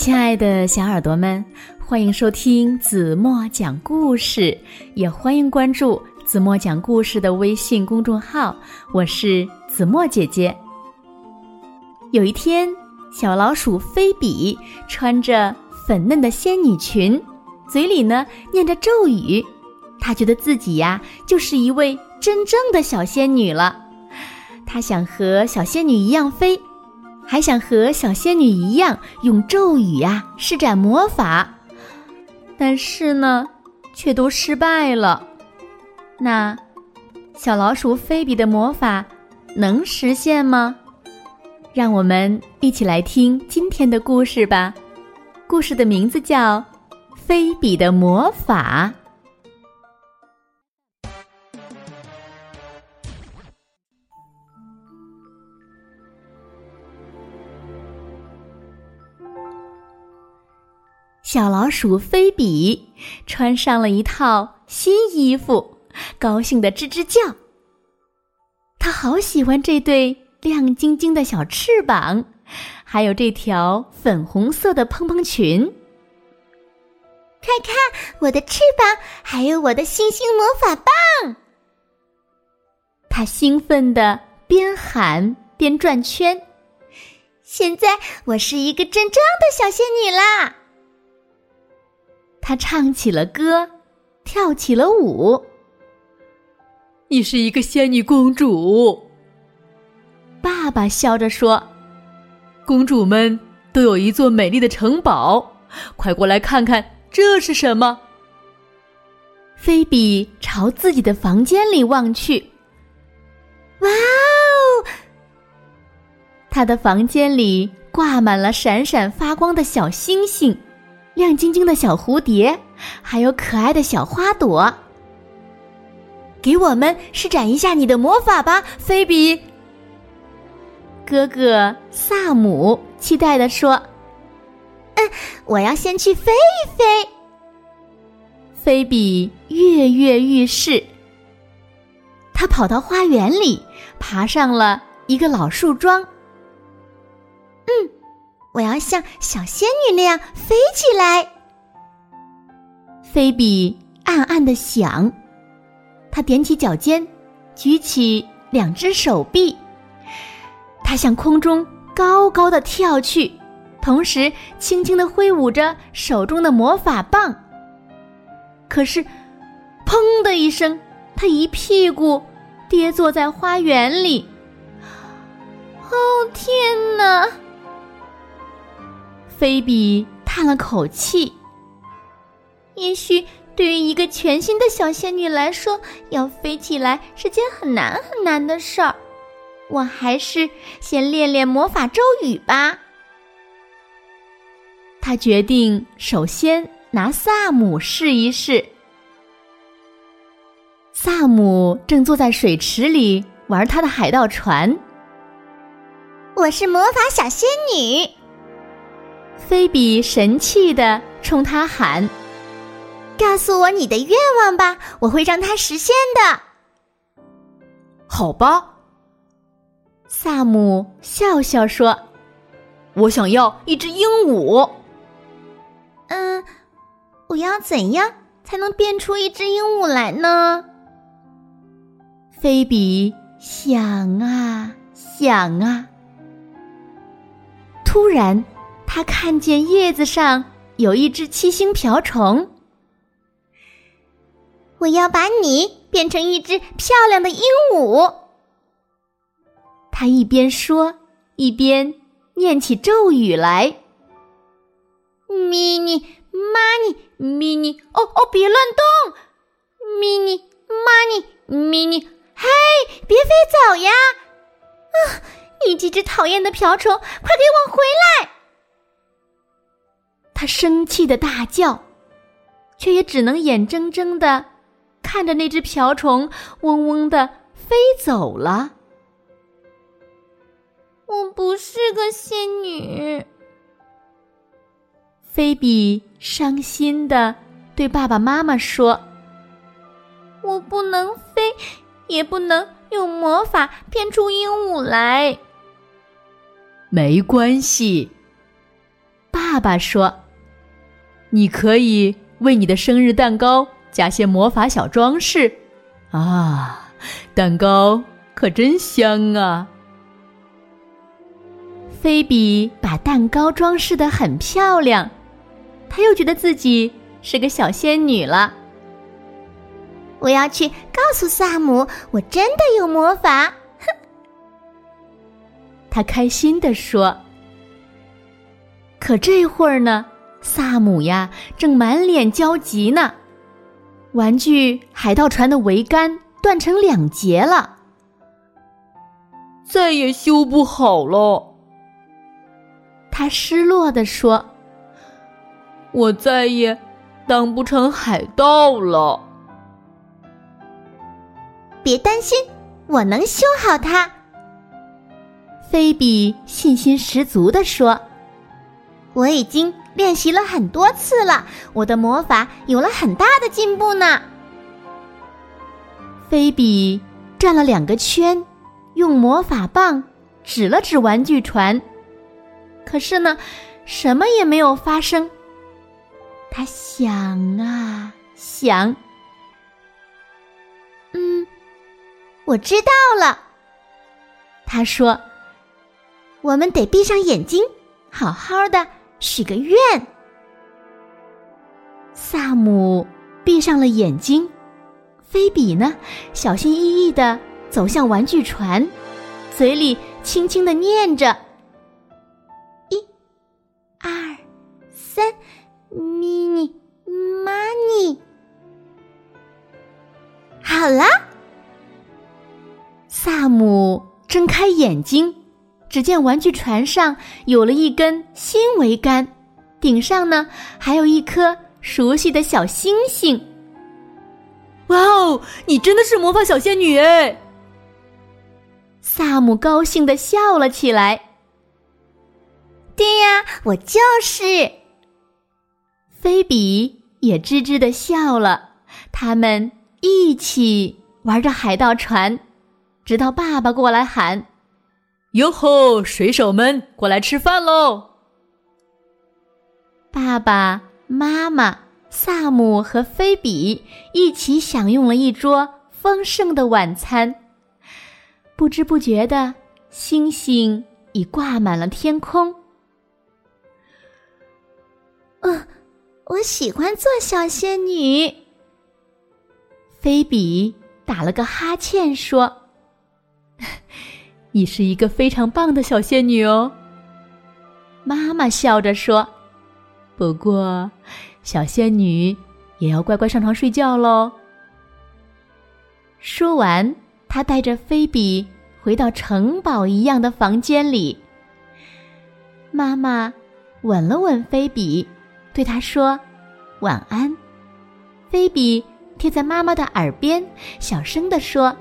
亲爱的小耳朵们，欢迎收听子墨讲故事，也欢迎关注子墨讲故事的微信公众号。我是子墨姐姐。有一天，小老鼠菲比穿着粉嫩的仙女裙，嘴里呢念着咒语，她觉得自己呀就是一位真正的小仙女了。她想和小仙女一样飞。还想和小仙女一样用咒语呀施展魔法，但是呢，却都失败了。那小老鼠菲比的魔法能实现吗？让我们一起来听今天的故事吧。故事的名字叫《菲比的魔法》。小老鼠菲比穿上了一套新衣服，高兴的吱吱叫。他好喜欢这对亮晶晶的小翅膀，还有这条粉红色的蓬蓬裙。看看我的翅膀，还有我的星星魔法棒！他兴奋的边喊边转圈。现在我是一个真正的小仙女啦！他唱起了歌，跳起了舞。你是一个仙女公主，爸爸笑着说：“公主们都有一座美丽的城堡，快过来看看这是什么。”菲比朝自己的房间里望去，哇哦！他的房间里挂满了闪闪发光的小星星。亮晶晶的小蝴蝶，还有可爱的小花朵。给我们施展一下你的魔法吧，菲比。哥哥萨姆期待的说：“嗯，我要先去飞一飞。”菲比跃跃欲试。他跑到花园里，爬上了一个老树桩。我要像小仙女那样飞起来。菲比暗暗的想，他踮起脚尖，举起两只手臂，他向空中高高的跳去，同时轻轻的挥舞着手中的魔法棒。可是，砰的一声，他一屁股跌坐在花园里。哦，天哪！菲比叹了口气。也许对于一个全新的小仙女来说，要飞起来是件很难很难的事儿。我还是先练练魔法咒语吧。他决定首先拿萨姆试一试。萨姆正坐在水池里玩他的海盗船。我是魔法小仙女。菲比神气的冲他喊：“告诉我你的愿望吧，我会让它实现的。”好吧，萨姆笑笑说：“我想要一只鹦鹉。”嗯，我要怎样才能变出一只鹦鹉来呢？菲比想啊想啊，突然。他看见叶子上有一只七星瓢虫，我要把你变成一只漂亮的鹦鹉。他一边说，一边念起咒语来：“mini money mini，哦哦，别乱动！mini money mini，嘿，别飞走呀！啊，你这只讨厌的瓢虫，快给我回来！”他生气的大叫，却也只能眼睁睁的看着那只瓢虫嗡嗡的飞走了。我不是个仙女，菲比伤心的对爸爸妈妈说：“我不能飞，也不能用魔法变出鹦鹉来。”没关系。爸爸说：“你可以为你的生日蛋糕加些魔法小装饰啊，蛋糕可真香啊！”菲比把蛋糕装饰的很漂亮，她又觉得自己是个小仙女了。我要去告诉萨姆，我真的有魔法。哼，他开心地说。可这会儿呢，萨姆呀正满脸焦急呢。玩具海盗船的桅杆断成两截了，再也修不好了。他失落地说：“我再也当不成海盗了。”别担心，我能修好它。菲比信心十足地说：“我已经练习了很多次了，我的魔法有了很大的进步呢。”菲比转了两个圈，用魔法棒指了指玩具船，可是呢，什么也没有发生。他想啊想。嗯我知道了，他说：“我们得闭上眼睛，好好的许个愿。”萨姆闭上了眼睛，菲比呢，小心翼翼的走向玩具船，嘴里轻轻的念着：“一、二、三，mini money。”好了。萨姆睁开眼睛，只见玩具船上有了一根新桅杆，顶上呢还有一颗熟悉的小星星。哇哦，你真的是魔法小仙女哎！萨姆高兴的笑了起来。对呀，我就是。菲比也吱吱的笑了，他们一起玩着海盗船。直到爸爸过来喊：“哟吼，水手们，过来吃饭喽！”爸爸妈妈、萨姆和菲比一起享用了一桌丰盛的晚餐。不知不觉的，星星已挂满了天空。嗯，我喜欢做小仙女。菲比打了个哈欠说。你是一个非常棒的小仙女哦。妈妈笑着说：“不过，小仙女也要乖乖上床睡觉喽。”说完，她带着菲比回到城堡一样的房间里。妈妈吻了吻菲比，对她说：“晚安。”菲比贴在妈妈的耳边，小声地说。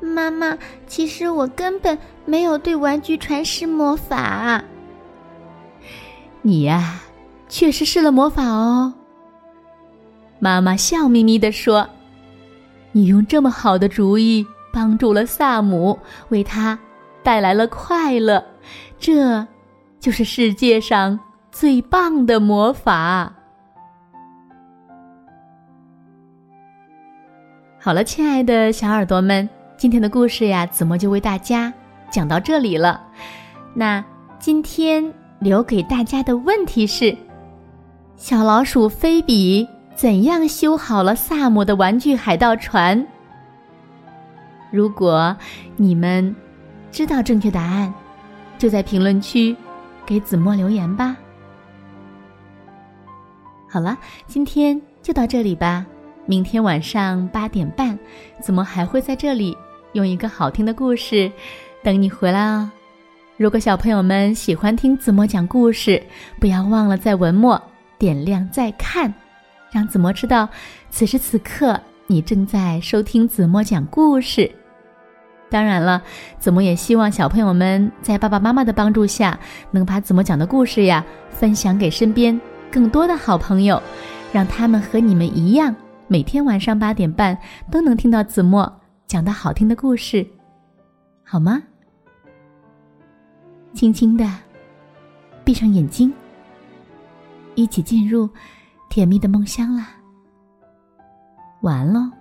妈妈，其实我根本没有对玩具船施魔法。你呀，确实施了魔法哦。妈妈笑眯眯地说：“你用这么好的主意帮助了萨姆，为他带来了快乐，这就是世界上最棒的魔法。”好了，亲爱的小耳朵们。今天的故事呀，子墨就为大家讲到这里了。那今天留给大家的问题是：小老鼠菲比怎样修好了萨姆的玩具海盗船？如果你们知道正确答案，就在评论区给子墨留言吧。好了，今天就到这里吧。明天晚上八点半，子墨还会在这里。用一个好听的故事等你回来哦。如果小朋友们喜欢听子墨讲故事，不要忘了在文末点亮再看，让子墨知道此时此刻你正在收听子墨讲故事。当然了，子墨也希望小朋友们在爸爸妈妈的帮助下，能把子墨讲的故事呀分享给身边更多的好朋友，让他们和你们一样，每天晚上八点半都能听到子墨。讲到好听的故事，好吗？轻轻的闭上眼睛，一起进入甜蜜的梦乡啦。晚安喽。